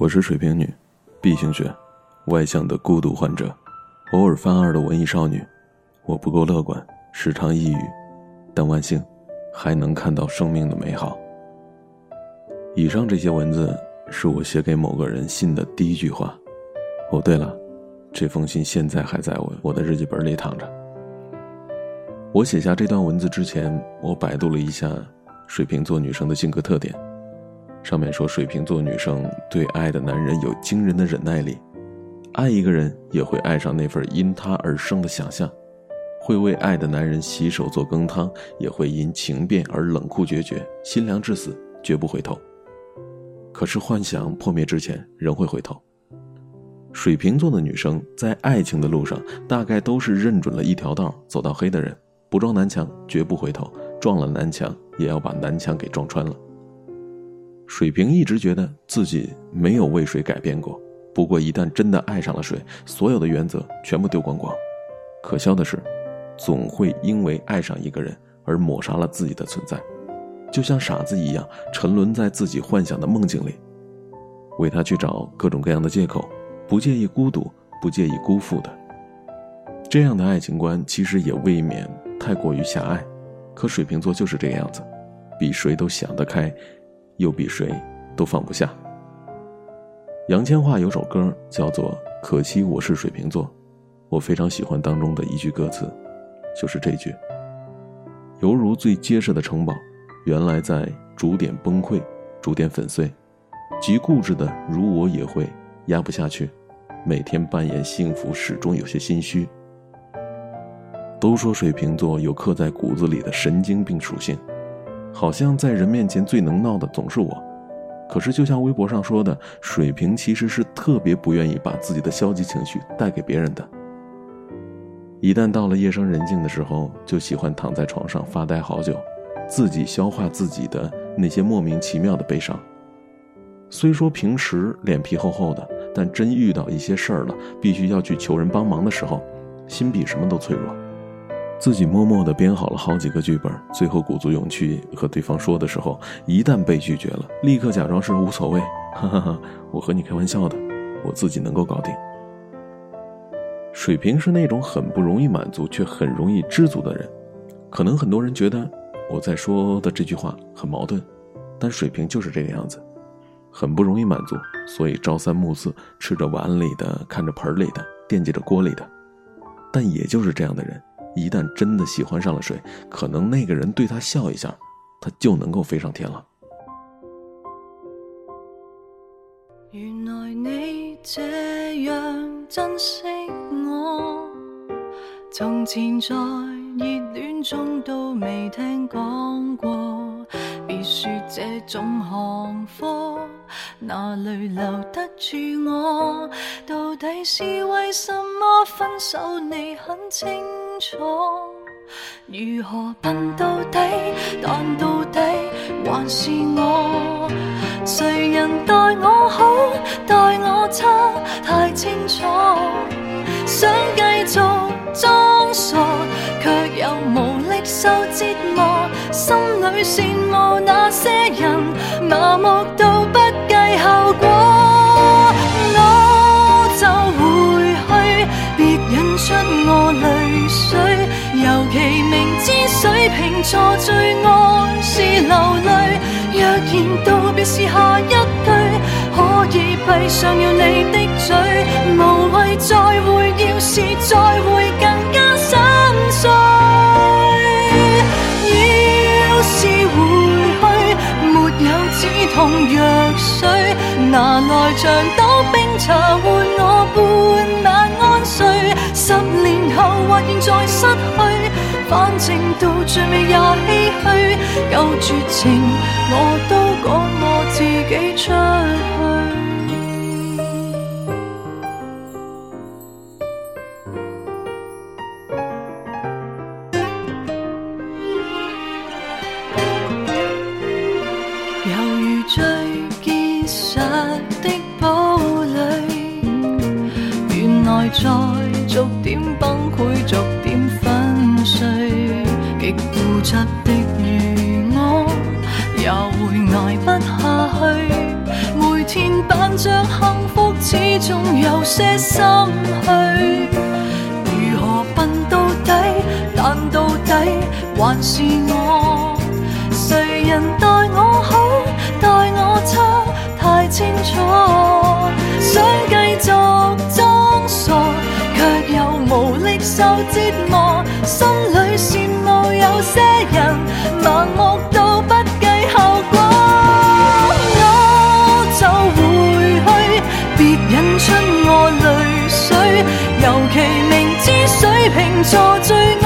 我是水瓶女，B 型血，外向的孤独患者，偶尔犯二的文艺少女。我不够乐观，时常抑郁，但万幸，还能看到生命的美好。以上这些文字是我写给某个人信的第一句话。哦，对了，这封信现在还在我我的日记本里躺着。我写下这段文字之前，我百度了一下水瓶座女生的性格特点。上面说，水瓶座女生对爱的男人有惊人的忍耐力，爱一个人也会爱上那份因他而生的想象，会为爱的男人洗手做羹汤，也会因情变而冷酷决绝，心凉至死，绝不回头。可是幻想破灭之前，仍会回头。水瓶座的女生在爱情的路上，大概都是认准了一条道走到黑的人，不撞南墙绝不回头，撞了南墙也要把南墙给撞穿了。水瓶一直觉得自己没有为谁改变过，不过一旦真的爱上了水，所有的原则全部丢光光。可笑的是，总会因为爱上一个人而抹杀了自己的存在，就像傻子一样沉沦在自己幻想的梦境里，为他去找各种各样的借口，不介意孤独，不介意辜负的。这样的爱情观其实也未免太过于狭隘，可水瓶座就是这个样子，比谁都想得开。又比谁都放不下。杨千嬅有首歌叫做《可惜我是水瓶座》，我非常喜欢当中的一句歌词，就是这句：“犹如最结实的城堡，原来在逐点崩溃，逐点粉碎。极固执的如我也会压不下去，每天扮演幸福，始终有些心虚。”都说水瓶座有刻在骨子里的神经病属性。好像在人面前最能闹的总是我，可是就像微博上说的，水瓶其实是特别不愿意把自己的消极情绪带给别人的。一旦到了夜深人静的时候，就喜欢躺在床上发呆好久，自己消化自己的那些莫名其妙的悲伤。虽说平时脸皮厚厚的，但真遇到一些事儿了，必须要去求人帮忙的时候，心比什么都脆弱。自己默默地编好了好几个剧本，最后鼓足勇气和对方说的时候，一旦被拒绝了，立刻假装是无所谓，哈哈哈，我和你开玩笑的，我自己能够搞定。水瓶是那种很不容易满足却很容易知足的人，可能很多人觉得我在说的这句话很矛盾，但水瓶就是这个样子，很不容易满足，所以朝三暮四，吃着碗里的，看着盆里的，惦记着锅里的，但也就是这样的人。一旦真的喜欢上了谁，可能那个人对他笑一下，他就能够飞上天了。原来你这样珍惜我，从前在热恋中都未听讲过，别说这种行货。哪里留得住我？到底是为什么分手？你很清如何笨到底？但到底还是我。谁人待我好，待我差，太清楚。想继续装傻，却又无力受折磨。心里羡慕那些人，麻木到不。知水瓶座最爱是流泪，若然道别是下一句，可以闭上了你的嘴，无谓再会，要是再会更加心碎。要是回去，没有止痛药水。拿来像斗冰茶换我半晚安睡，十年后或现在失去，情到最尾也唏嘘。够绝情，我都赶我自己出去。犹如最结实的堡垒，原来在逐点崩溃，逐固执的如我，也会挨不下去。每天扮着幸福，始终有些心虚。如何笨到底？但到底还是我。些人盲目到不计后果。我就回去，别引出我泪水。尤其明知水瓶座最爱